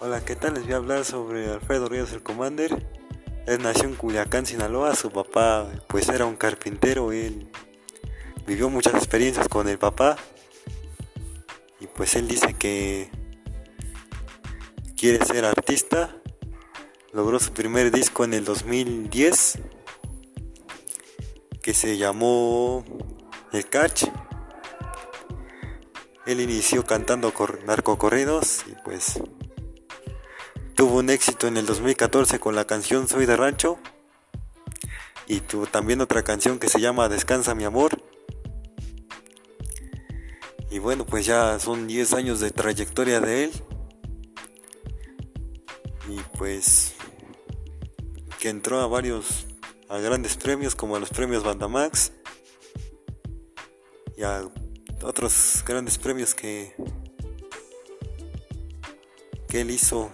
Hola, ¿qué tal? Les voy a hablar sobre Alfredo Ríos el Commander. Él nació en Culiacán, Sinaloa. Su papá, pues, era un carpintero. Él vivió muchas experiencias con el papá. Y pues él dice que quiere ser artista. Logró su primer disco en el 2010, que se llamó El Catch. Él inició cantando narcocorridos y pues tuvo un éxito en el 2014 con la canción Soy de Rancho y tuvo también otra canción que se llama Descansa mi amor. Y bueno, pues ya son 10 años de trayectoria de él. Y pues que entró a varios a grandes premios como a los premios Bandamax y a otros grandes premios que, que él hizo